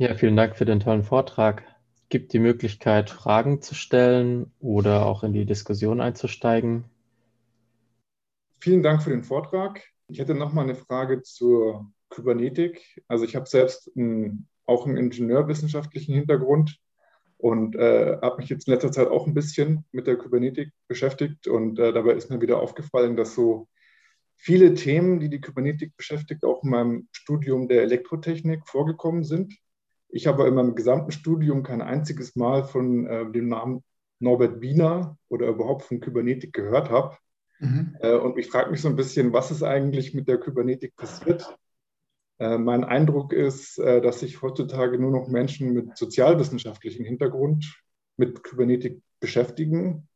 Ja, vielen Dank für den tollen Vortrag. Gibt die Möglichkeit, Fragen zu stellen oder auch in die Diskussion einzusteigen? Vielen Dank für den Vortrag. Ich hätte noch mal eine Frage zur Kybernetik. Also ich habe selbst ein, auch einen ingenieurwissenschaftlichen Hintergrund und äh, habe mich jetzt in letzter Zeit auch ein bisschen mit der Kybernetik beschäftigt und äh, dabei ist mir wieder aufgefallen, dass so viele Themen, die die Kybernetik beschäftigt, auch in meinem Studium der Elektrotechnik vorgekommen sind. Ich habe in meinem gesamten Studium kein einziges Mal von äh, dem Namen Norbert Wiener oder überhaupt von Kybernetik gehört habe. Mhm. Äh, und ich frage mich so ein bisschen, was ist eigentlich mit der Kybernetik passiert? Äh, mein Eindruck ist, äh, dass sich heutzutage nur noch Menschen mit sozialwissenschaftlichem Hintergrund mit Kybernetik beschäftigen.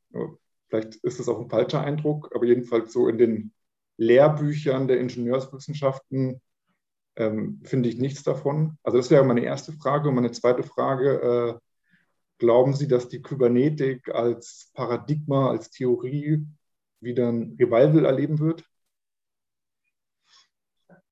Vielleicht ist das auch ein falscher Eindruck, aber jedenfalls so in den Lehrbüchern der Ingenieurswissenschaften ähm, finde ich nichts davon. Also das wäre meine erste Frage. Und meine zweite Frage, äh, glauben Sie, dass die Kybernetik als Paradigma, als Theorie wieder ein Revival erleben wird?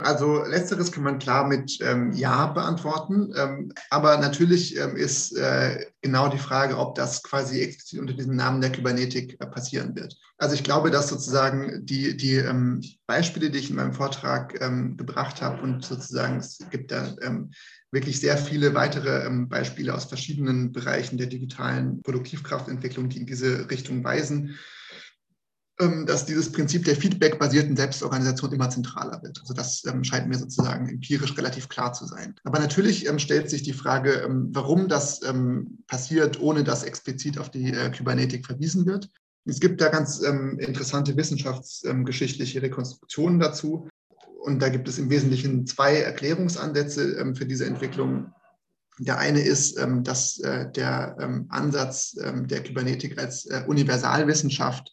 Also letzteres kann man klar mit ähm, Ja beantworten. Ähm, aber natürlich ähm, ist äh, genau die Frage, ob das quasi explizit unter diesem Namen der Kybernetik äh, passieren wird. Also ich glaube, dass sozusagen die, die ähm, Beispiele, die ich in meinem Vortrag ähm, gebracht habe und sozusagen es gibt da ähm, wirklich sehr viele weitere Beispiele aus verschiedenen Bereichen der digitalen Produktivkraftentwicklung, die in diese Richtung weisen dass dieses Prinzip der feedback-basierten Selbstorganisation immer zentraler wird. Also das ähm, scheint mir sozusagen empirisch relativ klar zu sein. Aber natürlich ähm, stellt sich die Frage, ähm, warum das ähm, passiert, ohne dass explizit auf die äh, Kybernetik verwiesen wird. Es gibt da ganz ähm, interessante wissenschaftsgeschichtliche Rekonstruktionen dazu. Und da gibt es im Wesentlichen zwei Erklärungsansätze für diese Entwicklung. Der eine ist, dass äh, der Ansatz der Kybernetik als äh, Universalwissenschaft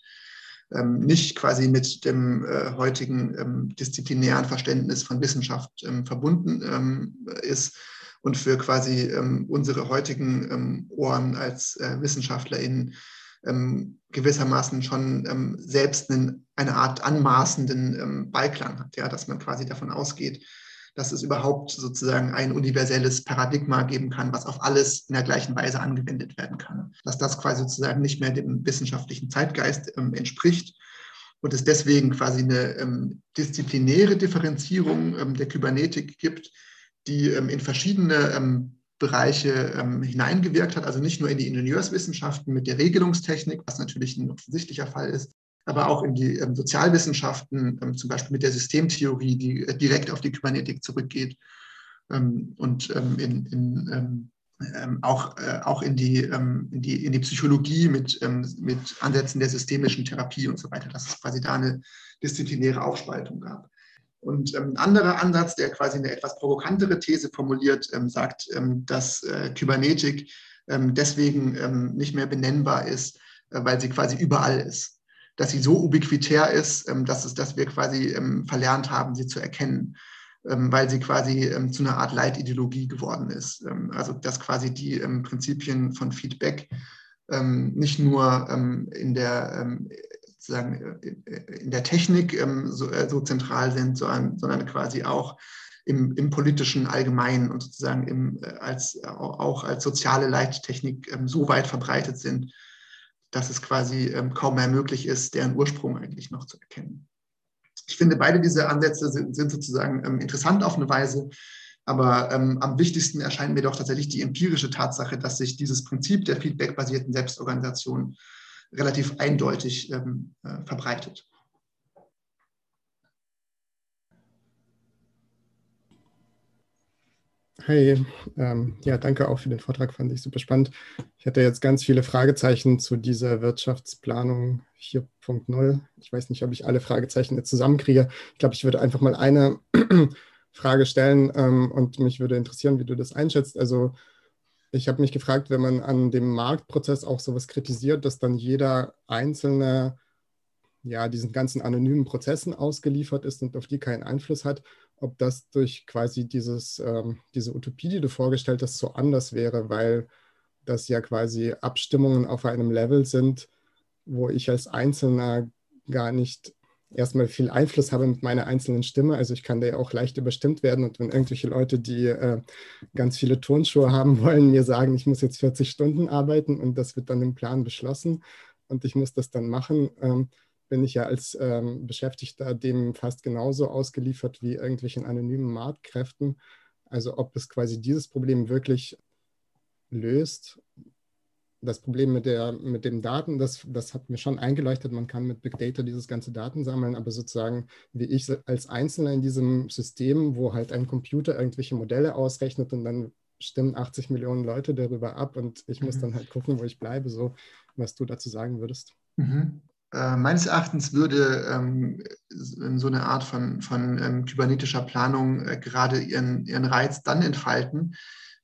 ähm, nicht quasi mit dem äh, heutigen ähm, disziplinären Verständnis von Wissenschaft ähm, verbunden ähm, ist und für quasi ähm, unsere heutigen ähm, Ohren als äh, WissenschaftlerInnen gewissermaßen schon selbst einen, eine Art anmaßenden Beiklang hat, ja, dass man quasi davon ausgeht, dass es überhaupt sozusagen ein universelles Paradigma geben kann, was auf alles in der gleichen Weise angewendet werden kann. Dass das quasi sozusagen nicht mehr dem wissenschaftlichen Zeitgeist ähm, entspricht und es deswegen quasi eine ähm, disziplinäre Differenzierung ähm, der Kybernetik gibt, die ähm, in verschiedene ähm, Bereiche ähm, hineingewirkt hat, also nicht nur in die Ingenieurswissenschaften mit der Regelungstechnik, was natürlich ein offensichtlicher Fall ist, aber auch in die ähm, Sozialwissenschaften, ähm, zum Beispiel mit der Systemtheorie, die äh, direkt auf die Kybernetik zurückgeht ähm, und ähm, in, in ähm, ähm, auch, äh, auch in, die, in, die, in die Psychologie mit, mit Ansätzen der systemischen Therapie und so weiter, dass es quasi da eine disziplinäre Aufspaltung gab. Und ein anderer Ansatz, der quasi eine etwas provokantere These formuliert, sagt, dass äh, Kybernetik deswegen nicht mehr benennbar ist, weil sie quasi überall ist dass sie so ubiquitär ist, ähm, dass, es, dass wir quasi ähm, verlernt haben, sie zu erkennen, ähm, weil sie quasi zu einer Art Leitideologie geworden ist. also dass quasi die Prinzipien von Feedback nicht nur in der sozusagen äh, in der Technik so, äh, so zentral sind, sondern, sondern quasi auch im, im, politischen Allgemeinen und sozusagen im, äh, als, auch als soziale Leittechnik so weit verbreitet sind, dass es quasi ähm, kaum mehr möglich ist, deren Ursprung eigentlich noch zu erkennen. Ich finde, beide diese Ansätze sind, sind sozusagen ähm, interessant auf eine Weise, aber ähm, am wichtigsten erscheint mir doch tatsächlich die empirische Tatsache, dass sich dieses Prinzip der feedbackbasierten Selbstorganisation relativ eindeutig ähm, äh, verbreitet. Hey, ähm, ja, danke auch für den Vortrag, fand ich super spannend. Ich hatte jetzt ganz viele Fragezeichen zu dieser Wirtschaftsplanung 4.0. Ich weiß nicht, ob ich alle Fragezeichen jetzt zusammenkriege. Ich glaube, ich würde einfach mal eine Frage stellen ähm, und mich würde interessieren, wie du das einschätzt. Also ich habe mich gefragt, wenn man an dem Marktprozess auch sowas kritisiert, dass dann jeder einzelne ja, diesen ganzen anonymen Prozessen ausgeliefert ist und auf die keinen Einfluss hat, ob das durch quasi dieses, ähm, diese Utopie, die du vorgestellt hast, so anders wäre, weil das ja quasi Abstimmungen auf einem Level sind, wo ich als Einzelner gar nicht erstmal viel Einfluss habe mit meiner einzelnen Stimme. Also ich kann da ja auch leicht überstimmt werden. Und wenn irgendwelche Leute, die äh, ganz viele Turnschuhe haben wollen, mir sagen, ich muss jetzt 40 Stunden arbeiten und das wird dann im Plan beschlossen und ich muss das dann machen, ähm, bin ich ja als ähm, Beschäftigter dem fast genauso ausgeliefert wie irgendwelchen anonymen Marktkräften. Also ob es quasi dieses Problem wirklich löst, das Problem mit, der, mit dem Daten, das, das hat mir schon eingeleuchtet. Man kann mit Big Data dieses ganze Daten sammeln, aber sozusagen wie ich als Einzelner in diesem System, wo halt ein Computer irgendwelche Modelle ausrechnet und dann stimmen 80 Millionen Leute darüber ab und ich muss mhm. dann halt gucken, wo ich bleibe, so was du dazu sagen würdest. Mhm. Äh, meines Erachtens würde ähm, so eine Art von, von ähm, kybernetischer Planung äh, gerade ihren, ihren Reiz dann entfalten,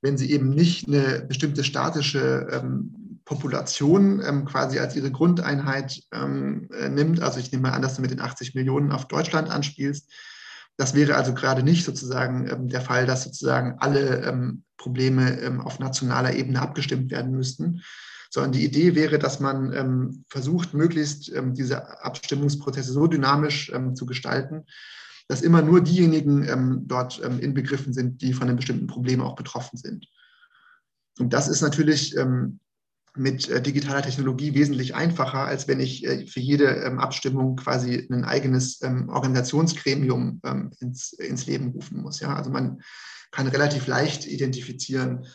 wenn sie eben nicht eine bestimmte statische ähm, Population ähm, quasi als ihre Grundeinheit ähm, äh, nimmt. Also ich nehme mal an, dass du mit den 80 Millionen auf Deutschland anspielst. Das wäre also gerade nicht sozusagen ähm, der Fall, dass sozusagen alle Probleme auf nationaler Ebene abgestimmt werden müssten, sondern die Idee wäre, dass man ähm, versucht, möglichst diese Abstimmungsprozesse so dynamisch zu gestalten, dass immer nur diejenigen dort inbegriffen sind, die von einem bestimmten Problem auch betroffen sind. Und das ist natürlich mit äh, digitaler Technologie wesentlich einfacher, als wenn ich äh, für jede ähm, Abstimmung quasi ein eigenes ähm, Organisationsgremium ähm, ins, ins Leben rufen muss. Ja? Also man kann relativ leicht identifizieren,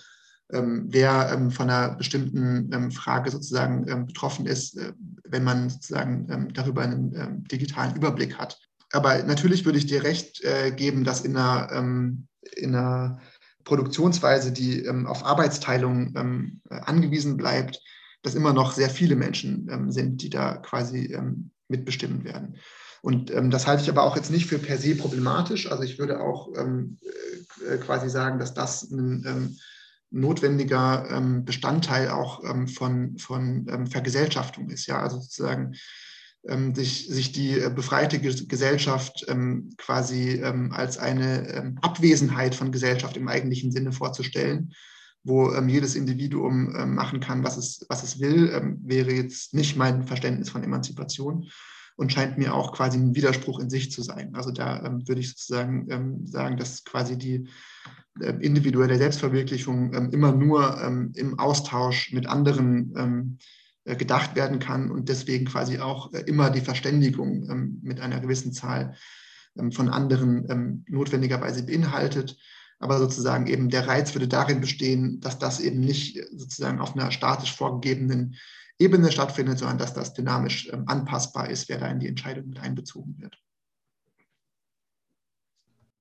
wer von einer bestimmten Frage sozusagen betroffen ist, äh, wenn man sozusagen darüber einen digitalen Überblick hat. Aber natürlich würde ich dir recht geben, dass in einer, in einer Produktionsweise, die ähm, auf Arbeitsteilung ähm, angewiesen bleibt, dass immer noch sehr viele Menschen ähm, sind, die da quasi ähm, mitbestimmen werden. Und ähm, das halte ich aber auch jetzt nicht für per se problematisch. Also ich würde auch ähm, äh, quasi sagen, dass das ein notwendiger Bestandteil auch von, von Vergesellschaftung ist. Ja, also sozusagen ähm, sich, sich die äh, befreite Gesellschaft ähm, quasi ähm, als eine ähm, Abwesenheit von Gesellschaft im eigentlichen Sinne vorzustellen, wo ähm, jedes Individuum ähm, machen kann, was es, was es will, wäre jetzt nicht mein Verständnis von Emanzipation und scheint mir auch quasi ein Widerspruch in sich zu sein. Also da würde ich sozusagen sagen, dass quasi die individuelle Selbstverwirklichung immer nur im Austausch mit anderen äh, gedacht werden kann und deswegen quasi auch äh, immer die Verständigung ähm, mit einer gewissen Zahl ähm, von anderen ähm, notwendigerweise beinhaltet. Aber sozusagen eben der Reiz würde darin bestehen, dass das eben nicht sozusagen auf einer statisch vorgegebenen Ebene stattfindet, sondern dass das dynamisch anpassbar ist, wer da in die Entscheidung mit einbezogen wird.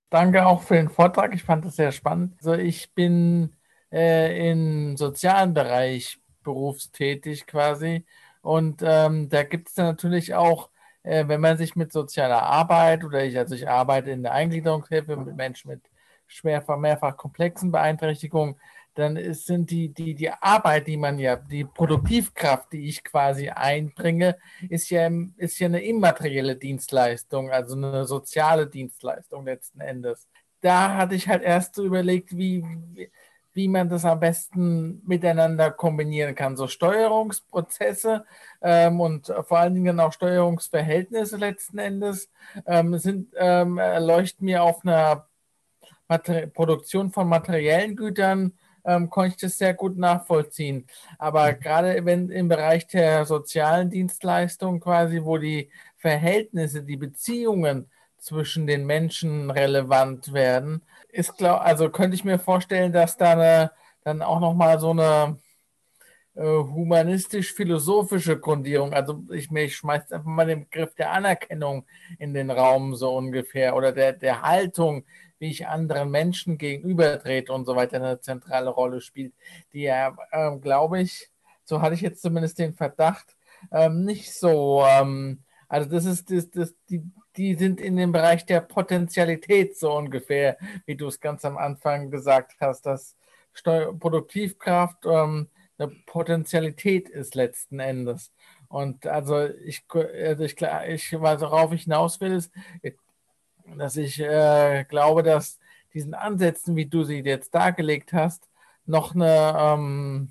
Danke auch für den Vortrag. Ich fand das sehr spannend. Also ich bin äh, im sozialen Bereich berufstätig quasi. Und ähm, da gibt es natürlich auch, äh, wenn man sich mit sozialer Arbeit oder ich, also ich arbeite in der Eingliederungshilfe mit Menschen mit schwerfach, mehrfach komplexen Beeinträchtigungen, dann ist, sind die, die, die Arbeit, die man ja, die Produktivkraft, die ich quasi einbringe, ist ja, ist ja eine immaterielle Dienstleistung, also eine soziale Dienstleistung letzten Endes. Da hatte ich halt erst so überlegt, wie, wie man das am besten miteinander kombinieren kann. So Steuerungsprozesse ähm, und vor allen Dingen auch Steuerungsverhältnisse letzten Endes ähm, sind, ähm, leuchten mir auf einer Mater Produktion von materiellen Gütern ähm, konnte ich das sehr gut nachvollziehen. Aber mhm. gerade wenn im Bereich der sozialen Dienstleistung quasi, wo die Verhältnisse, die Beziehungen zwischen den Menschen relevant werden, ist glaub, also könnte ich mir vorstellen, dass da eine, dann auch nochmal so eine äh, humanistisch-philosophische Grundierung, also ich, ich schmeiße einfach mal den Begriff der Anerkennung in den Raum so ungefähr oder der, der Haltung, wie ich anderen Menschen gegenübertrete und so weiter eine zentrale Rolle spielt, die ja, äh, glaube ich, so hatte ich jetzt zumindest den Verdacht, ähm, nicht so, ähm, also das ist das, das, die, die sind in dem Bereich der Potentialität so ungefähr, wie du es ganz am Anfang gesagt hast, dass Steu Produktivkraft ähm, eine Potentialität ist letzten Endes. Und also ich, also ich, ich worauf ich hinaus will, ist, dass ich äh, glaube, dass diesen Ansätzen, wie du sie jetzt dargelegt hast, noch eine ähm,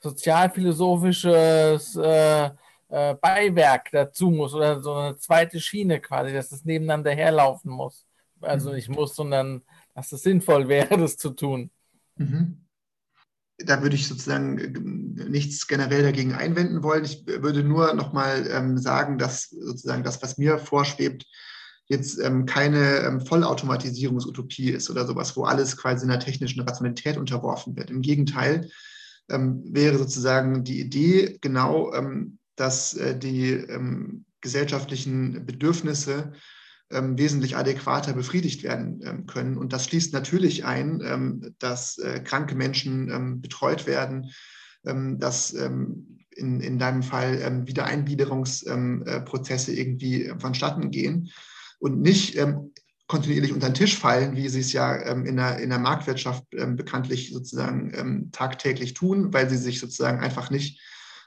sozialphilosophisches äh, äh, Beiwerk dazu muss oder so eine zweite Schiene quasi, dass es nebeneinander herlaufen muss. Also mhm. nicht muss, sondern dass es sinnvoll wäre, das zu tun. Mhm. Da würde ich sozusagen äh, nichts generell dagegen einwenden wollen. Ich würde nur nochmal ähm, sagen, dass sozusagen das, was mir vorschwebt, jetzt ähm, keine ähm, Vollautomatisierungsutopie ist oder sowas, wo alles quasi in der technischen Rationalität unterworfen wird. Im Gegenteil ähm, wäre sozusagen die Idee genau, ähm, dass äh, die ähm, gesellschaftlichen Bedürfnisse ähm, wesentlich adäquater befriedigt werden ähm, können. Und das schließt natürlich ein, ähm, dass äh, kranke Menschen ähm, betreut werden, ähm, dass ähm, in, in deinem Fall Wiedereingliederungsprozesse irgendwie vonstatten gehen und nicht kontinuierlich unter den Tisch fallen, wie sie es ja in, der, in der Marktwirtschaft bekanntlich sozusagen tagtäglich tun, weil sie sich sozusagen einfach nicht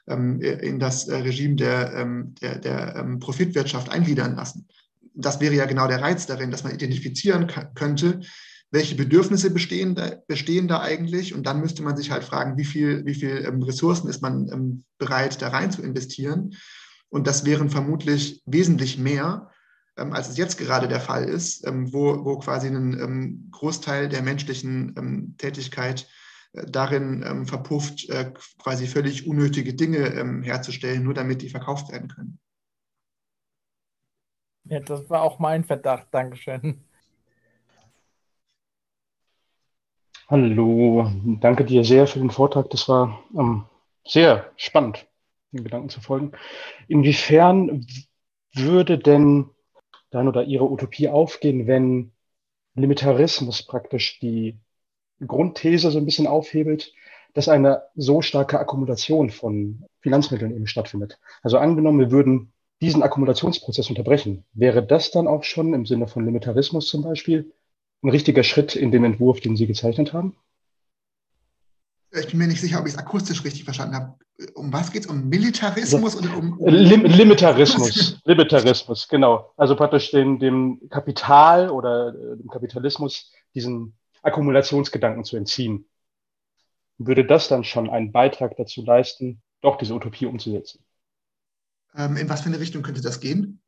in das äh, Regime der, der, der Profitwirtschaft eingliedern lassen das wäre ja genau der Reiz darin, dass man identifizieren könnte, welche Bedürfnisse bestehen da, bestehen da eigentlich? Und dann müsste man sich halt fragen, wie viel, wie viel ähm, Ressourcen ist man ähm, bereit, da rein zu investieren? Und das wären vermutlich wesentlich mehr, ähm, als es jetzt gerade der Fall ist, ähm, wo, wo quasi ein ähm, Großteil der menschlichen ähm, Tätigkeit äh, darin verpufft, äh, quasi völlig unnötige Dinge herzustellen, nur damit die verkauft werden können. Ja, das war auch mein Verdacht. Dankeschön. Hallo, danke dir sehr für den Vortrag. Das war ähm, sehr spannend, den Gedanken zu folgen. Inwiefern würde denn dein oder ihre Utopie aufgehen, wenn Limitarismus praktisch die Grundthese so ein bisschen aufhebelt, dass eine so starke Akkumulation von Finanzmitteln eben stattfindet? Also angenommen, wir würden diesen Akkumulationsprozess unterbrechen. Wäre das dann auch schon im Sinne von Limitarismus zum Beispiel ein richtiger Schritt in dem Entwurf, den Sie gezeichnet haben? Ich bin mir nicht sicher, ob ich es akustisch richtig verstanden habe. Um was geht es? Um Militarismus oder um. Lim Limitarismus. Limitarismus, genau. Also praktisch dem, dem Kapital oder äh, dem Kapitalismus diesen Akkumulationsgedanken zu entziehen. Würde das dann schon einen Beitrag dazu leisten, doch diese Utopie umzusetzen? Ähm, in was für eine Richtung könnte das gehen?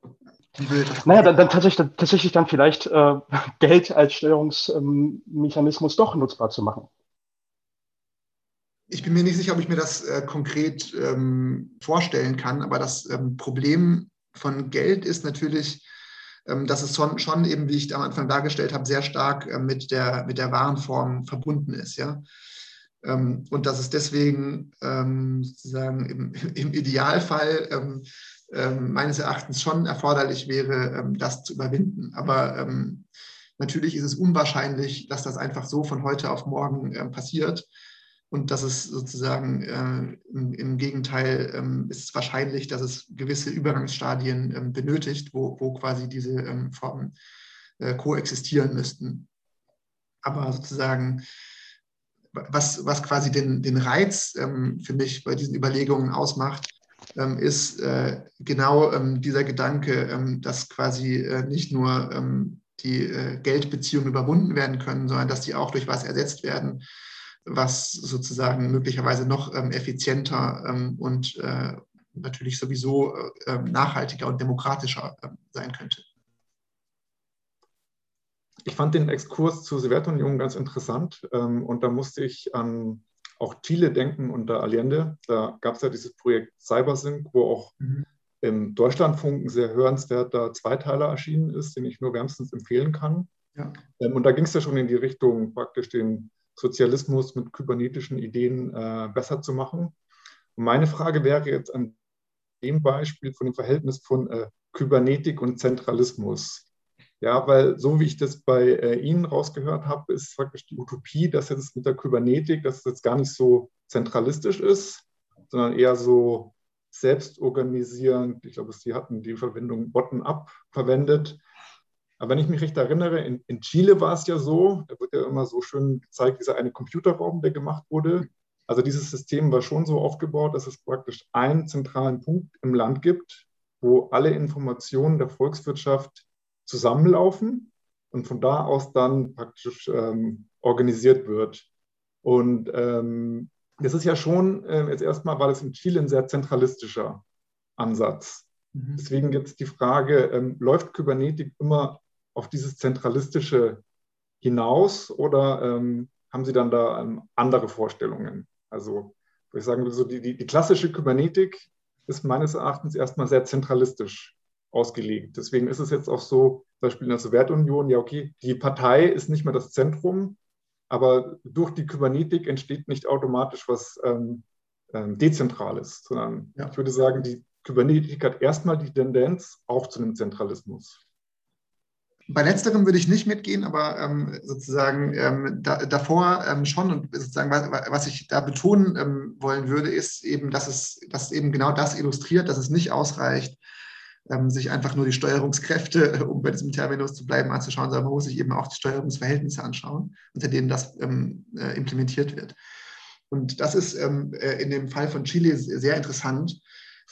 naja, dann, dann tatsächlich, dann, tatsächlich dann vielleicht äh, Geld als Steuerungsmechanismus doch nutzbar zu machen. Ich bin mir nicht sicher, ob ich mir das äh, konkret ähm, vorstellen kann, aber das ähm, Problem von Geld ist natürlich, ähm, dass es schon, schon, eben, wie ich am Anfang dargestellt habe, sehr stark äh, mit, der, mit der Warenform verbunden ist. Ja? Ähm, und dass es deswegen ähm, sozusagen im, im Idealfall ähm, meines Erachtens schon erforderlich wäre, das zu überwinden. Aber natürlich ist es unwahrscheinlich, dass das einfach so von heute auf morgen passiert. Und dass es sozusagen äh, im, im, Gegenteil ist es wahrscheinlich, dass es gewisse Übergangsstadien benötigt, wo, wo quasi diese Formen äh, koexistieren müssten. Aber sozusagen was, was quasi den, den Reiz ähm, für mich bei diesen Überlegungen ausmacht, ähm, ist äh, genau ähm, dieser Gedanke, ähm, dass quasi äh, nicht nur ähm, die äh, Geldbeziehungen überwunden werden können, sondern dass die auch durch was ersetzt werden, was sozusagen möglicherweise noch ähm, effizienter und äh, natürlich sowieso äh, nachhaltiger und demokratischer sein könnte. Ich fand den Exkurs zur Sowjetunion ganz interessant ähm, und da musste ich an auch Chile denken unter Allende. Da gab es ja dieses Projekt Cybersync, wo auch mhm. im Deutschlandfunk ein sehr hörenswerter Zweiteiler erschienen ist, den ich nur wärmstens empfehlen kann. Ja. Ähm, und da ging es ja schon in die Richtung, praktisch den Sozialismus mit kybernetischen Ideen äh, besser zu machen. Und meine Frage wäre jetzt an dem Beispiel von dem Verhältnis von äh, Kybernetik und Zentralismus. Ja, weil so wie ich das bei äh, Ihnen rausgehört habe, ist praktisch die Utopie, dass jetzt mit der Kybernetik, dass es jetzt gar nicht so zentralistisch ist, sondern eher so selbstorganisierend. Ich glaube, Sie hatten die Verwendung bottom-up verwendet. Aber wenn ich mich recht erinnere, in, in Chile war es ja so, da wird ja immer so schön gezeigt, dieser eine Computerraum, der gemacht wurde. Also dieses System war schon so aufgebaut, dass es praktisch einen zentralen Punkt im Land gibt, wo alle Informationen der Volkswirtschaft zusammenlaufen und von da aus dann praktisch ähm, organisiert wird. Und ähm, das ist ja schon, äh, jetzt erstmal war das in Chile ein sehr zentralistischer Ansatz. Mhm. Deswegen jetzt die Frage, ähm, läuft Kybernetik immer auf dieses Zentralistische hinaus oder ähm, haben Sie dann da ähm, andere Vorstellungen? Also, würde ich sagen, so die, die, die klassische Kybernetik ist meines Erachtens erstmal sehr zentralistisch ausgelegt. Deswegen ist es jetzt auch so, zum Beispiel in der Sowjetunion, ja, okay, die Partei ist nicht mehr das Zentrum, aber durch die Kybernetik entsteht nicht automatisch was ähm, ähm, Dezentrales, sondern ja. ich würde sagen, die Kybernetik hat erstmal die Tendenz auch zu einem Zentralismus. Bei letzterem würde ich nicht mitgehen, aber ähm, sozusagen ähm, da, davor ähm, schon. Und sozusagen, was, was ich da betonen ähm, wollen würde, ist eben, dass es, dass eben genau das illustriert, dass es nicht ausreicht, ähm, sich einfach nur die Steuerungskräfte, um bei diesem Terminus zu bleiben, anzuschauen, sondern man muss sich eben auch die Steuerungsverhältnisse anschauen, unter denen das ähm, äh, implementiert wird. Und das ist äh, in dem Fall von Chile sehr interessant,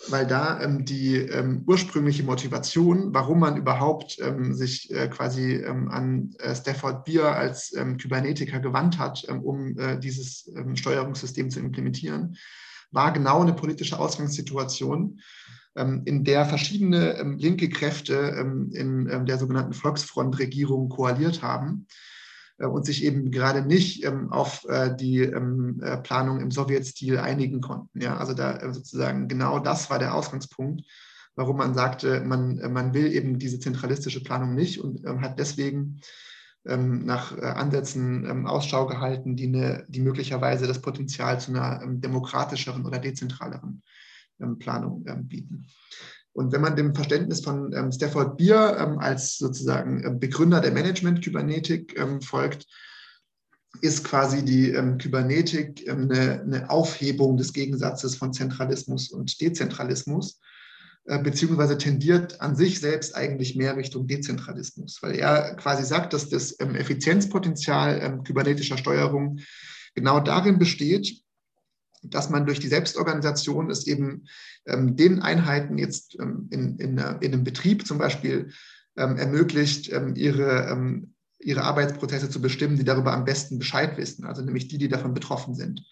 weil da ähm, die ähm, ursprüngliche Motivation, warum man überhaupt ähm, sich äh, quasi ähm, an äh, Stafford Beer als ähm, Kybernetiker gewandt hat, ähm, um äh, dieses Steuerungssystem zu implementieren, war genau eine politische Ausgangssituation, in der verschiedene linke Kräfte in der sogenannten Volksfrontregierung koaliert haben und sich eben gerade nicht ähm, auf äh, die ähm, äh, Planung im Sowjetstil einigen konnten. Ja, also da sozusagen genau das war der Ausgangspunkt, warum man sagte, man, man will eben diese zentralistische Planung nicht und ähm, hat deswegen nach Ansätzen Ausschau gehalten, die, eine, die möglicherweise das Potenzial zu einer demokratischeren oder dezentraleren Planung bieten. Und wenn man dem Verständnis von ähm, Stafford Beer ähm, als sozusagen ähm, Begründer der Management-Kybernetik ähm, folgt, ist quasi die ähm, Kybernetik ähm, eine, eine, Aufhebung des Gegensatzes von Zentralismus und Dezentralismus, äh, beziehungsweise tendiert an sich selbst eigentlich mehr Richtung Dezentralismus, weil er quasi sagt, dass das Effizienzpotenzial kybernetischer Steuerung genau darin besteht, dass man durch die Selbstorganisation es eben ähm, den Einheiten jetzt ähm, in, in, in, einem Betrieb zum Beispiel ähm, ermöglicht, ähm, ihre, ähm, ihre Arbeitsprozesse zu bestimmen, die darüber am besten Bescheid wissen, also nämlich die, die davon betroffen sind.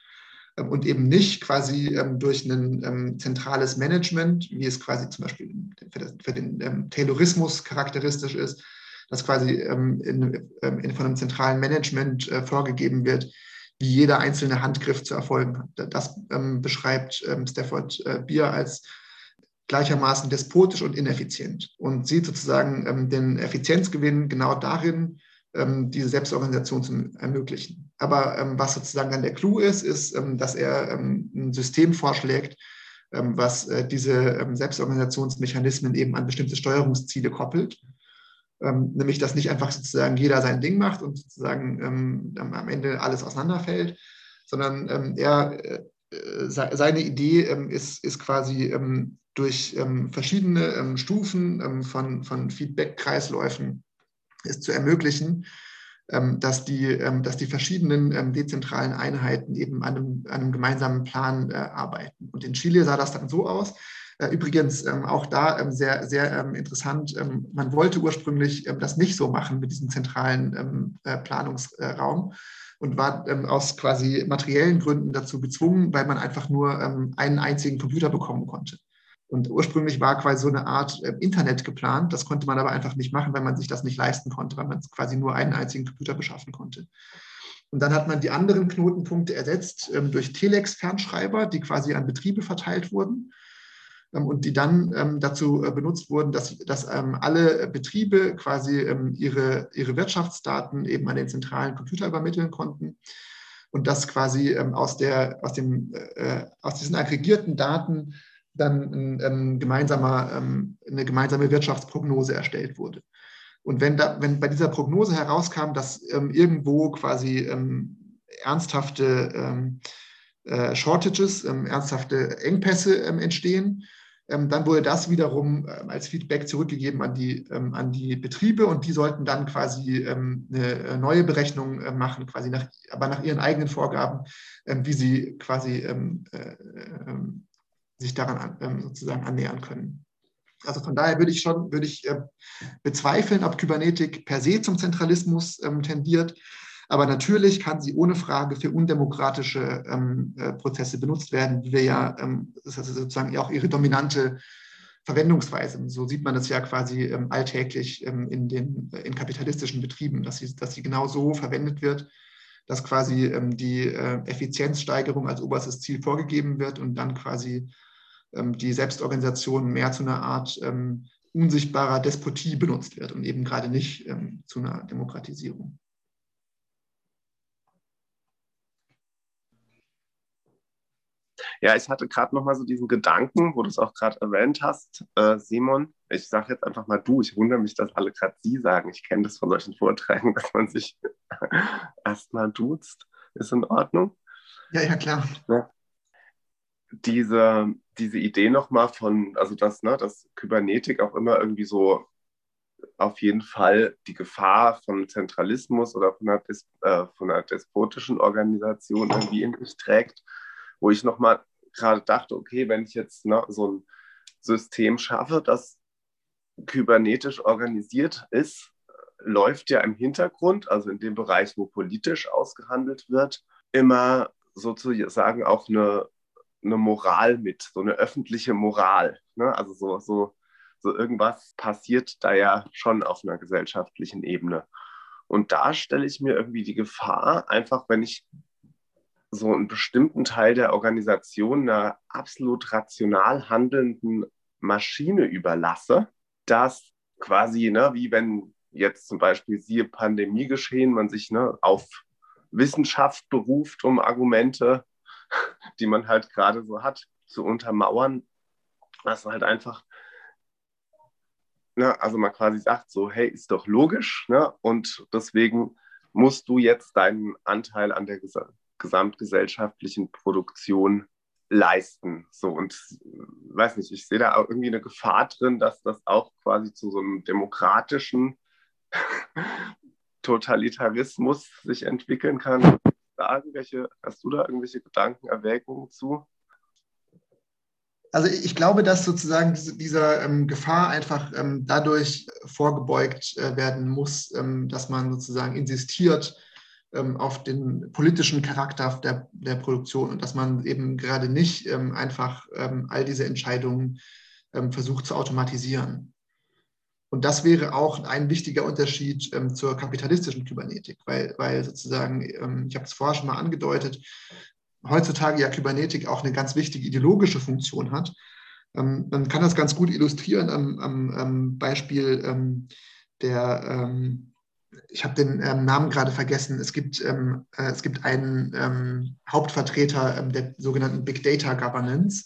Ähm, und eben nicht quasi durch ein zentrales Management, wie es quasi zum Beispiel für, das, für den Taylorismus charakteristisch ist, das quasi in, in, von einem zentralen Management äh, vorgegeben wird, wie jeder einzelne Handgriff zu erfolgen hat. Das ähm, beschreibt ähm, Stafford äh, Beer als gleichermaßen despotisch und ineffizient und sieht sozusagen ähm, den Effizienzgewinn genau darin, ähm, diese Selbstorganisation zu ermöglichen. Aber ähm, was sozusagen dann der Clou ist, ist, ähm, dass er ein System vorschlägt, was äh, diese Selbstorganisationsmechanismen eben an bestimmte Steuerungsziele koppelt ähm, nämlich dass nicht einfach sozusagen jeder sein Ding macht und sozusagen ähm, am Ende alles auseinanderfällt, sondern ähm, er, äh, seine Idee ähm, ist, ist quasi ähm, durch ähm, verschiedene Stufen von, von Feedback-Kreisläufen zu ermöglichen, dass, die, dass die verschiedenen dezentralen Einheiten eben an einem, an einem gemeinsamen Plan äh, arbeiten. Und in Chile sah das dann so aus, übrigens ähm, auch da ähm, sehr, sehr ähm, interessant. man wollte ursprünglich das nicht so machen mit diesem zentralen äh, Planungsraum und war aus quasi materiellen Gründen dazu gezwungen, weil man einfach nur einen einzigen Computer bekommen konnte. Und ursprünglich war quasi so eine Art Internet geplant. Das konnte man aber einfach nicht machen, weil man sich das nicht leisten konnte, weil man quasi nur einen einzigen Computer beschaffen konnte. Und dann hat man die anderen Knotenpunkte ersetzt ähm, durch Telex-Fernschreiber, die quasi an Betriebe verteilt wurden. Ähm, und die dann ähm, dazu äh, benutzt wurden, dass, dass ähm, alle Betriebe quasi ihre, ihre Wirtschaftsdaten eben an den zentralen Computer übermitteln konnten und dass quasi aus, der, aus, dem, äh, aus diesen aggregierten Daten dann ein, ein gemeinsamer, eine gemeinsame Wirtschaftsprognose erstellt wurde. Und wenn, da, wenn bei dieser Prognose herauskam, dass irgendwo quasi ernsthafte äh, Shortages, ernsthafte Engpässe entstehen, dann wurde das wiederum ähm, als Feedback zurückgegeben an die, ähm, an die Betriebe und die sollten dann quasi eine äh, neue Berechnung äh, machen, quasi nach, aber nach ihren eigenen Vorgaben, wie sie quasi äh, sich daran sozusagen annähern können. Also von daher würde ich schon würde ich bezweifeln, ob Kybernetik per se zum Zentralismus tendiert. Aber natürlich kann sie ohne Frage für undemokratische ähm, äh, Prozesse benutzt werden, wie wir ja, ähm, das ist sozusagen auch ihre dominante Verwendungsweise. So sieht man das ja quasi ähm, alltäglich ähm, in den in kapitalistischen Betrieben, dass sie, dass sie genau so verwendet wird, dass quasi ähm, die äh, Effizienzsteigerung als oberstes Ziel vorgegeben wird und dann quasi ähm, die Selbstorganisation mehr zu einer Art unsichtbarer Despotie benutzt wird und eben gerade nicht ähm, zu einer Demokratisierung. Ja, ich hatte gerade noch mal so diesen Gedanken, wo du es auch gerade erwähnt hast, äh, Simon. Ich sage jetzt einfach mal du. Ich wundere mich, dass alle gerade Sie sagen. Ich kenne das von solchen Vorträgen, dass man sich erstmal duzt. Ist in Ordnung? Ja, ja, klar. Ja. Diese, diese Idee nochmal von, also dass, ne, dass Kybernetik auch immer irgendwie so auf jeden Fall die Gefahr von Zentralismus oder von einer, äh, von einer despotischen Organisation irgendwie in sich trägt, wo ich nochmal gerade dachte, okay, wenn ich jetzt ne, so ein System schaffe, das kybernetisch organisiert ist, läuft ja im Hintergrund, also in dem Bereich, wo politisch ausgehandelt wird, immer sozusagen auch eine, eine Moral mit, so eine öffentliche Moral. Ne? Also so, so, so irgendwas passiert da ja schon auf einer gesellschaftlichen Ebene. Und da stelle ich mir irgendwie die Gefahr, einfach wenn ich so einen bestimmten Teil der Organisation einer absolut rational handelnden Maschine überlasse, dass quasi, ne, wie wenn jetzt zum Beispiel siehe Pandemie geschehen, man sich ne, auf Wissenschaft beruft, um Argumente, die man halt gerade so hat, zu untermauern, dass halt einfach, ne, also man quasi sagt so, hey, ist doch logisch, ne, und deswegen musst du jetzt deinen Anteil an der gesamtgesellschaftlichen Produktion leisten. So und weiß nicht, ich sehe da auch irgendwie eine Gefahr drin, dass das auch quasi zu so einem demokratischen Totalitarismus sich entwickeln kann. Hast du da irgendwelche Gedanken, Erwägungen zu? Also ich glaube, dass sozusagen diese, dieser ähm, Gefahr einfach ähm, dadurch vorgebeugt äh, werden muss, ähm, dass man sozusagen insistiert, auf den politischen Charakter der, der Produktion und dass man eben gerade nicht ähm, einfach ähm, all diese Entscheidungen versucht zu automatisieren. Und das wäre auch ein wichtiger Unterschied ähm, zur kapitalistischen Kybernetik, weil, weil sozusagen, ähm, ich habe es vorher schon mal angedeutet, heutzutage ja Kybernetik auch eine ganz wichtige ideologische Funktion hat. Ähm, man kann das ganz gut illustrieren am, am, am Beispiel der, ich habe den ähm, Namen gerade vergessen, es gibt, ähm, äh, es gibt einen ähm, Hauptvertreter ähm, der sogenannten Big Data Governance,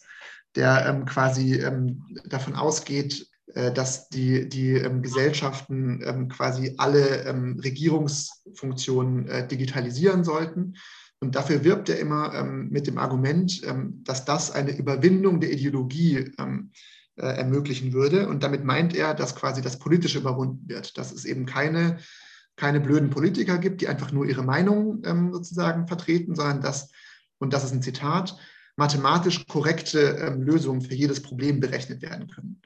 der ähm, quasi ähm, davon ausgeht, äh, dass die, die Gesellschaften quasi alle Regierungsfunktionen äh, digitalisieren sollten. Und dafür wirbt er immer mit dem Argument, dass das eine Überwindung der Ideologie äh, ermöglichen würde. Und damit meint er, dass quasi das Politische überwunden wird, dass es eben keine keine blöden Politiker gibt, die einfach nur ihre Meinung ähm, sozusagen vertreten, sondern dass, und das ist ein Zitat, mathematisch korrekte ähm, Lösungen für jedes Problem berechnet werden können.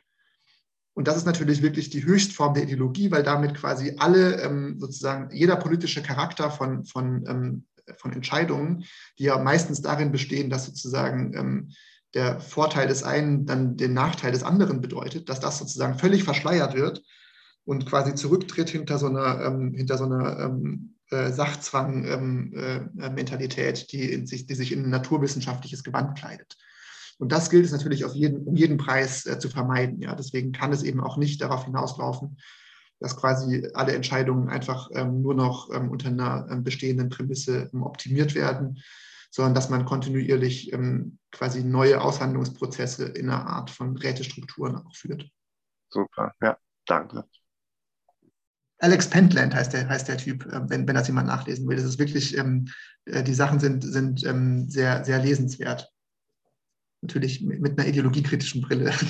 Und das ist natürlich wirklich die Höchstform der Ideologie, weil damit quasi alle ähm, sozusagen jeder politische Charakter von, von, ähm, von Entscheidungen, die ja meistens darin bestehen, dass sozusagen ähm, der Vorteil des einen dann den Nachteil des anderen bedeutet, dass das sozusagen völlig verschleiert wird und quasi zurücktritt hinter so einer, ähm, hinter so einer ähm, äh, Sachzwang-Mentalität, ähm, äh, die, sich, die sich in ein naturwissenschaftliches Gewand kleidet. Und das gilt es natürlich auf jeden, um jeden Preis äh, zu vermeiden. Ja? Deswegen kann es eben auch nicht darauf hinauslaufen, dass quasi alle Entscheidungen einfach ähm, nur noch ähm, unter einer ähm, bestehenden Prämisse optimiert werden, sondern dass man kontinuierlich quasi neue Aushandlungsprozesse in einer Art von Rätestrukturen auch führt. Super, ja, danke. Alex Pentland heißt der, heißt der Typ, äh, wenn, wenn das jemand nachlesen will. Das ist wirklich, ähm, äh, die Sachen sind, sind ähm, sehr, sehr lesenswert. Natürlich mit einer ideologiekritischen Brille.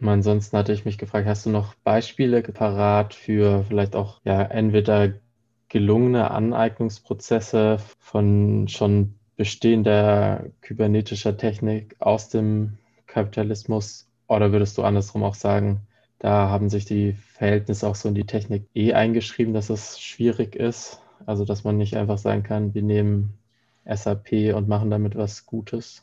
Ansonsten hatte ich mich gefragt, hast du noch Beispiele parat für vielleicht auch ja entweder gelungene Aneignungsprozesse von schon bestehender kybernetischer Technik aus dem Kapitalismus Oder würdest du andersrum auch sagen, da haben sich die Verhältnisse auch so in die Technik eh eingeschrieben, dass es schwierig ist? Also, dass man nicht einfach sagen kann, wir nehmen SAP und machen damit was Gutes?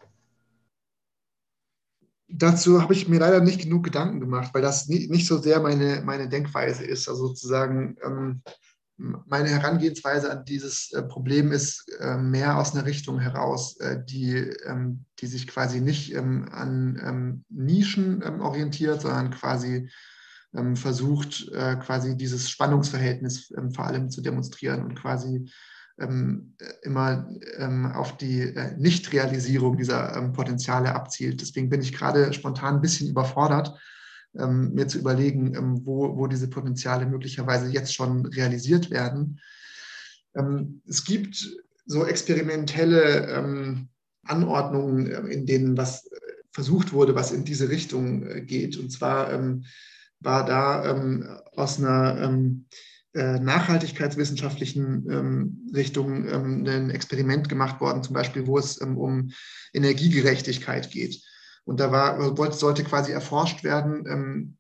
Dazu habe ich mir leider nicht genug Gedanken gemacht, weil das nicht so sehr meine, meine Denkweise ist. Also sozusagen ähm, meine Herangehensweise an dieses äh, Problem ist äh, mehr aus einer Richtung heraus, äh, die, ähm, die sich quasi nicht ähm, an ähm, Nischen orientiert, sondern quasi versucht, quasi dieses Spannungsverhältnis vor allem zu demonstrieren und quasi immer auf die Nichtrealisierung dieser Potenziale abzielt. Deswegen bin ich gerade spontan ein bisschen überfordert, ähm, mir zu überlegen, ähm, wo, wo diese Potenziale möglicherweise jetzt schon realisiert werden. Ähm, es gibt so experimentelle Anordnungen, in denen was äh, versucht wurde, was in diese Richtung äh, geht. Und zwar war da aus einer äh, nachhaltigkeitswissenschaftlichen ähm, Richtung ähm, ein Experiment gemacht worden, zum Beispiel, wo es ähm, um Energiegerechtigkeit geht. Und da war, wollte, sollte quasi erforscht werden, ähm,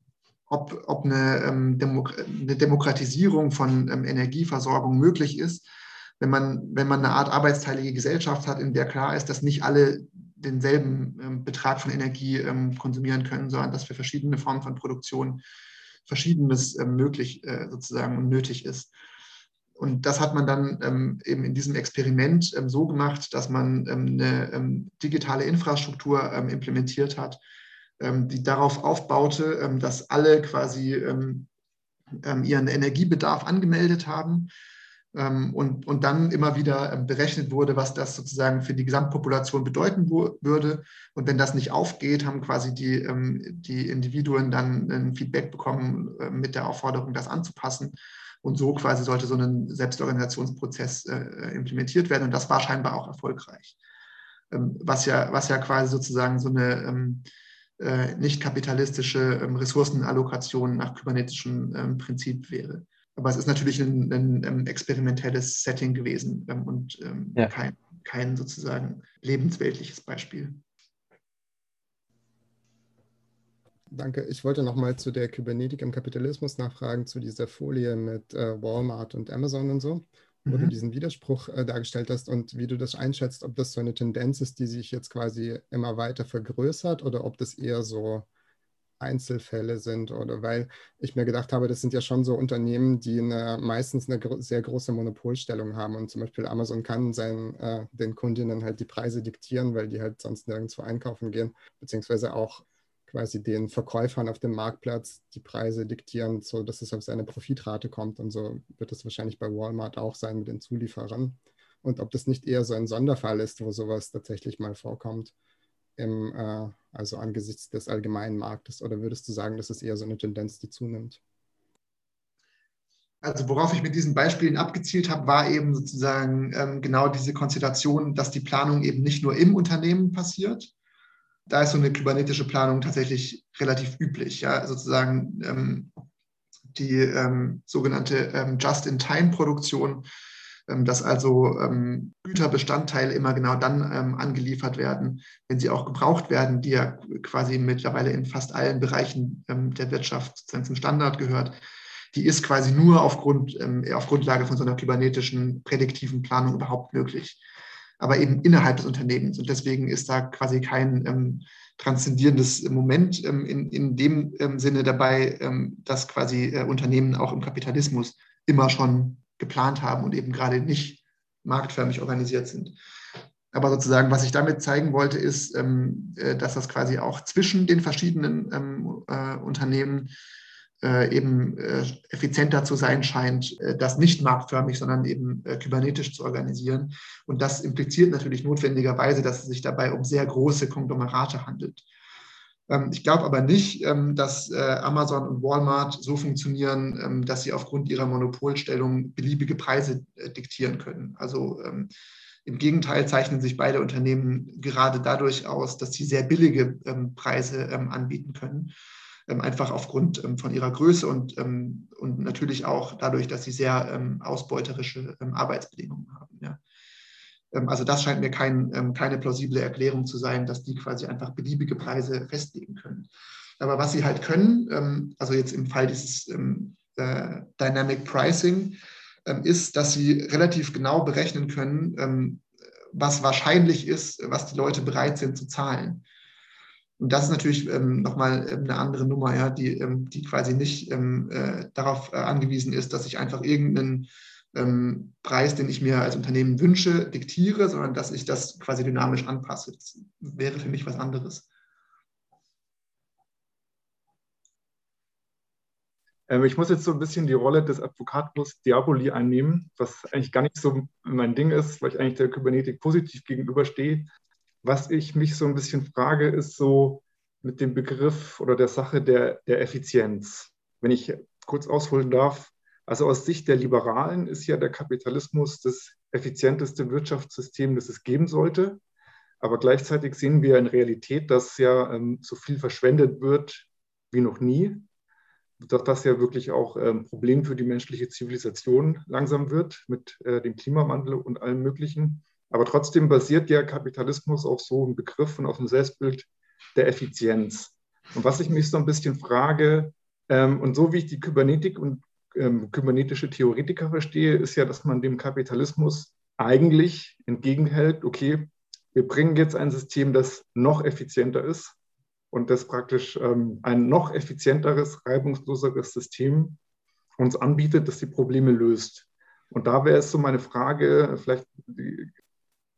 ob, ob eine, ähm, Demok eine, Demokratisierung von ähm, Energieversorgung möglich ist, wenn man, wenn man eine Art arbeitsteilige Gesellschaft hat, in der klar ist, dass nicht alle denselben Betrag von Energie konsumieren können, sondern dass für verschiedene Formen von Produktion Verschiedenes äh, möglich äh, sozusagen und nötig ist. Und das hat man dann ähm, eben in diesem Experiment ähm, so gemacht, dass man ähm, eine ähm, digitale Infrastruktur ähm, implementiert hat, ähm, die darauf aufbaute, dass alle quasi ihren Energiebedarf angemeldet haben und, und dann immer wieder berechnet wurde, was das sozusagen für die Gesamtpopulation bedeuten würde. Und wenn das nicht aufgeht, haben quasi die, die Individuen dann ein Feedback bekommen äh, mit der Aufforderung, das anzupassen. Und so quasi sollte so ein Selbstorganisationsprozess äh, implementiert werden. Und das war scheinbar auch erfolgreich. was, ja, was ja quasi sozusagen so eine äh, nicht kapitalistische Ressourcenallokation nach kybernetischem Prinzip wäre. Aber es ist natürlich ein, ein, ein experimentelles Setting gewesen ähm, und ähm, ja. kein, kein sozusagen lebensweltliches Beispiel. Danke. Ich wollte nochmal zu der Kybernetik im Kapitalismus nachfragen, zu dieser Folie mit äh, Walmart und Amazon und so, wo mhm. du diesen Widerspruch äh, dargestellt hast und wie du das einschätzt, ob das so eine Tendenz ist, die sich jetzt quasi immer weiter vergrößert oder ob das eher so Einzelfälle sind oder weil ich mir gedacht habe, das sind ja schon so Unternehmen, die eine, meistens eine gro sehr große Monopolstellung haben und zum Beispiel Amazon kann seinen, äh, den Kundinnen halt die Preise diktieren, weil die halt sonst nirgendwo einkaufen gehen, beziehungsweise auch quasi den Verkäufern auf dem Marktplatz die Preise diktieren, so dass es auf seine Profitrate kommt und so wird es wahrscheinlich bei Walmart auch sein mit den Zulieferern und ob das nicht eher so ein Sonderfall ist, wo sowas tatsächlich mal vorkommt im, äh, also angesichts des allgemeinen Marktes? Oder würdest du sagen, das ist eher so eine Tendenz, die zunimmt? Also worauf ich mit diesen Beispielen abgezielt habe, war eben sozusagen ähm, genau diese Konstellation, dass die Planung eben nicht nur im Unternehmen passiert. Da ist so eine kybernetische Planung tatsächlich relativ üblich. Ja? Sozusagen ähm, die ähm, sogenannte ähm, Just-in-Time-Produktion ähm, dass also ähm, Güterbestandteile immer genau dann ähm, angeliefert werden, wenn sie auch gebraucht werden, die ja quasi mittlerweile in fast allen Bereichen der Wirtschaft zum Standard gehört. Die ist quasi nur aufgrund, auf Grundlage von so einer kybernetischen prädiktiven Planung überhaupt möglich. Aber eben innerhalb des Unternehmens. Und deswegen ist da quasi kein ähm, transzendierendes Moment ähm, in, in dem ähm, Sinne dabei, dass quasi äh, Unternehmen auch im Kapitalismus immer schon geplant haben und eben gerade nicht marktförmig organisiert sind. Aber sozusagen, was ich damit zeigen wollte, ist, ähm, äh, dass das quasi auch zwischen den verschiedenen ähm, äh, Unternehmen eben äh, effizienter zu sein scheint, äh, das nicht marktförmig, sondern eben äh, kybernetisch zu organisieren. Und das impliziert natürlich notwendigerweise, dass es sich dabei um sehr große Konglomerate handelt. Ähm, ich glaube aber nicht, ähm, dass äh, Amazon und Walmart so funktionieren, ähm, dass sie aufgrund ihrer Monopolstellung beliebige Preise äh, diktieren können. Also im Gegenteil zeichnen sich beide Unternehmen gerade dadurch aus, dass sie sehr billige Preise anbieten können. Einfach aufgrund von ihrer Größe und, und natürlich auch dadurch, dass sie sehr ausbeuterische Arbeitsbedingungen haben. Ähm, also das scheint mir kein, ähm, keine plausible Erklärung zu sein, dass die quasi einfach beliebige Preise festlegen können. Aber was sie halt können, ähm, also jetzt im Fall dieses ähm, äh, Dynamic Pricing, ähm, ist, dass sie relativ genau berechnen können, ähm, was wahrscheinlich ist, was die Leute bereit sind zu zahlen. Und das ist natürlich ähm, nochmal ähm, eine andere Nummer, ja, die, ähm, die quasi nicht ähm, äh, darauf äh, angewiesen ist, dass ich einfach irgendeinen ähm, Preis, den ich mir als Unternehmen wünsche, diktiere, sondern dass ich das quasi dynamisch anpasse. Das wäre für mich was anderes. Ähm, ich muss jetzt so ein bisschen die Rolle des Advocatus Diaboli einnehmen, was eigentlich gar nicht so mein Ding ist, weil ich eigentlich der Kybernetik positiv gegenüberstehe. Was ich mich so ein bisschen frage, ist so mit dem Begriff oder der Sache der, der Effizienz. Wenn ich kurz ausholen darf, also aus Sicht der Liberalen ist ja der Kapitalismus das effizienteste Wirtschaftssystem, das es geben sollte. Aber gleichzeitig sehen wir in Realität, dass ja ähm, so viel verschwendet wird wie noch nie dass das ja wirklich auch ein ähm, Problem für die menschliche Zivilisation langsam wird mit äh, dem Klimawandel und allem Möglichen. Aber trotzdem basiert ja Kapitalismus auf so einem Begriff und auf dem Selbstbild der Effizienz. Und was ich mich so ein bisschen frage, ähm, und so wie ich die Kybernetik und ähm, kybernetische Theoretiker verstehe, ist ja, dass man dem Kapitalismus eigentlich entgegenhält, okay, wir bringen jetzt ein System, das noch effizienter ist, und das praktisch ähm, ein noch effizienteres, reibungsloseres System uns anbietet, das die Probleme löst. Und da wäre es so meine Frage, vielleicht,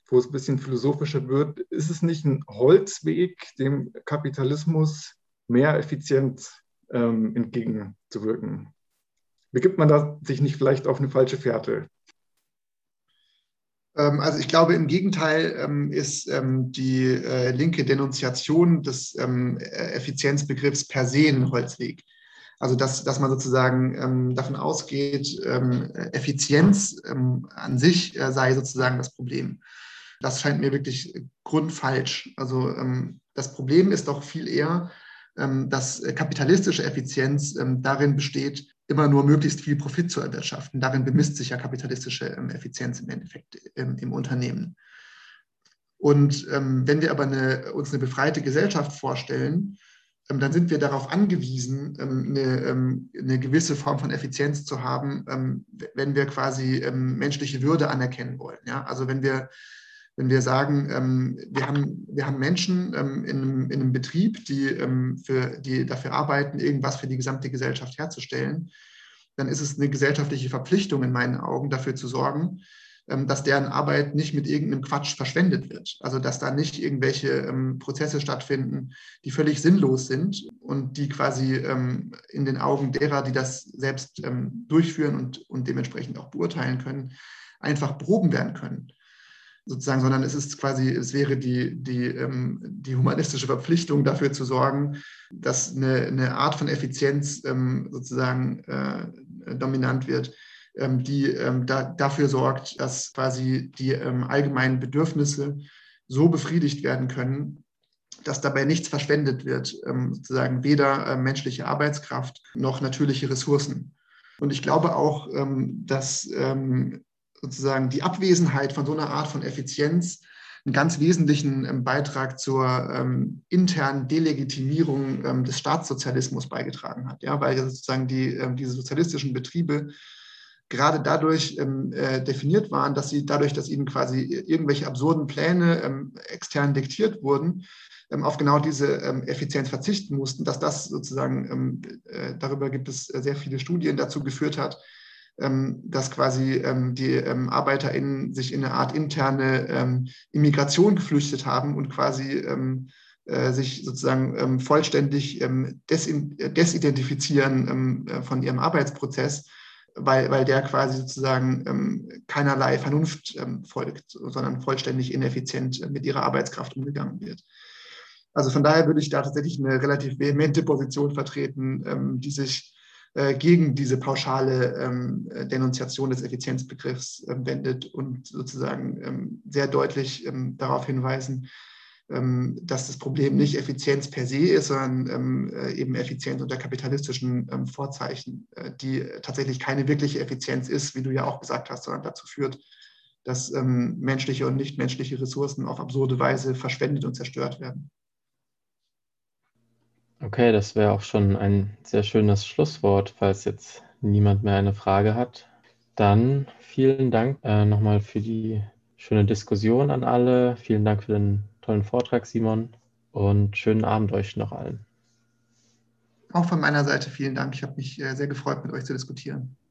wo es ein bisschen philosophischer wird, ist es nicht ein Holzweg, dem Kapitalismus mehr Effizienz ähm, entgegenzuwirken? Begibt man da sich nicht vielleicht auf eine falsche Fährte? Ähm, also ich glaube, im Gegenteil ähm, ist ähm, die äh, linke Denunziation des Effizienzbegriffs per se ein Holzweg. Also dass, dass man sozusagen davon ausgeht, Effizienz an sich äh, sei sozusagen das Problem. Das scheint mir wirklich grundfalsch. Also das Problem ist doch viel eher, dass kapitalistische Effizienz darin besteht, immer nur möglichst viel Profit zu erwirtschaften. Darin bemisst sich ja kapitalistische ähm, Effizienz im Endeffekt ähm, im Unternehmen. Und ähm, wenn wir aber eine, uns eine befreite Gesellschaft vorstellen, ähm, dann sind wir darauf angewiesen, ähm, eine, ähm, eine, gewisse Form von Effizienz zu haben, wenn wir quasi menschliche Würde anerkennen wollen. Ja? Also wenn wir wenn wir sagen, ähm, wir, haben, wir haben Menschen ähm, in, einem, in, einem, Betrieb, die, ähm, für, die dafür arbeiten, irgendwas für die gesamte Gesellschaft herzustellen, dann ist es eine gesellschaftliche Verpflichtung in meinen Augen, dafür zu sorgen, ähm, dass deren Arbeit nicht mit irgendeinem Quatsch verschwendet wird. Also dass da nicht irgendwelche ähm, Prozesse stattfinden, die völlig sinnlos sind und die quasi ähm, in den Augen derer, die das selbst durchführen und, und dementsprechend auch beurteilen können, einfach behoben werden können sozusagen, sondern es ist quasi, es wäre die, die, ähm, die humanistische Verpflichtung dafür zu sorgen, dass eine, eine Art von Effizienz ähm, sozusagen äh, dominant wird, ähm, die ähm, da, dafür sorgt, dass quasi die ähm, allgemeinen Bedürfnisse so befriedigt werden können, dass dabei nichts verschwendet wird, ähm, sozusagen weder äh, menschliche Arbeitskraft noch natürliche Ressourcen. Und ich glaube auch, dass sozusagen die Abwesenheit von so einer Art von Effizienz einen ganz wesentlichen ähm, Beitrag zur ähm, internen Delegitimierung ähm, des Staatssozialismus beigetragen hat. Ja, weil sozusagen die, ähm, diese sozialistischen Betriebe gerade dadurch ähm, äh, definiert waren, dass sie dadurch, dass ihnen quasi irgendwelche absurden Pläne ähm, extern diktiert wurden, auf genau diese Effizienz verzichten mussten, dass das sozusagen, äh, darüber gibt es sehr viele Studien dazu geführt hat, dass quasi ähm, die ähm, ArbeiterInnen sich in eine Art interne Immigration geflüchtet haben und quasi äh, sich sozusagen vollständig desidentifizieren von ihrem Arbeitsprozess, weil, weil der quasi sozusagen keinerlei Vernunft folgt, sondern vollständig ineffizient mit ihrer Arbeitskraft umgegangen wird. Also von daher würde ich da tatsächlich eine relativ vehemente Position vertreten, die sich äh, gegen diese pauschale ähm, Denunziation des Effizienzbegriffs ähm, wendet und sozusagen ähm, sehr deutlich ähm, darauf hinweisen, ähm, dass das Problem nicht Effizienz per se ist, sondern ähm, äh, eben Effizienz unter kapitalistischen Vorzeichen, äh, die tatsächlich keine wirkliche Effizienz ist, wie du ja auch gesagt hast, sondern dazu führt, dass menschliche und nichtmenschliche Ressourcen auf absurde Weise verschwendet und zerstört werden. Okay, das wäre auch schon ein sehr schönes Schlusswort, falls jetzt niemand mehr eine Frage hat. Dann vielen Dank äh, nochmal für die schöne Diskussion an alle. Vielen Dank für den tollen Vortrag, Simon. Und schönen Abend euch noch allen. Auch von meiner Seite vielen Dank. Ich habe mich äh, sehr gefreut, mit euch zu diskutieren.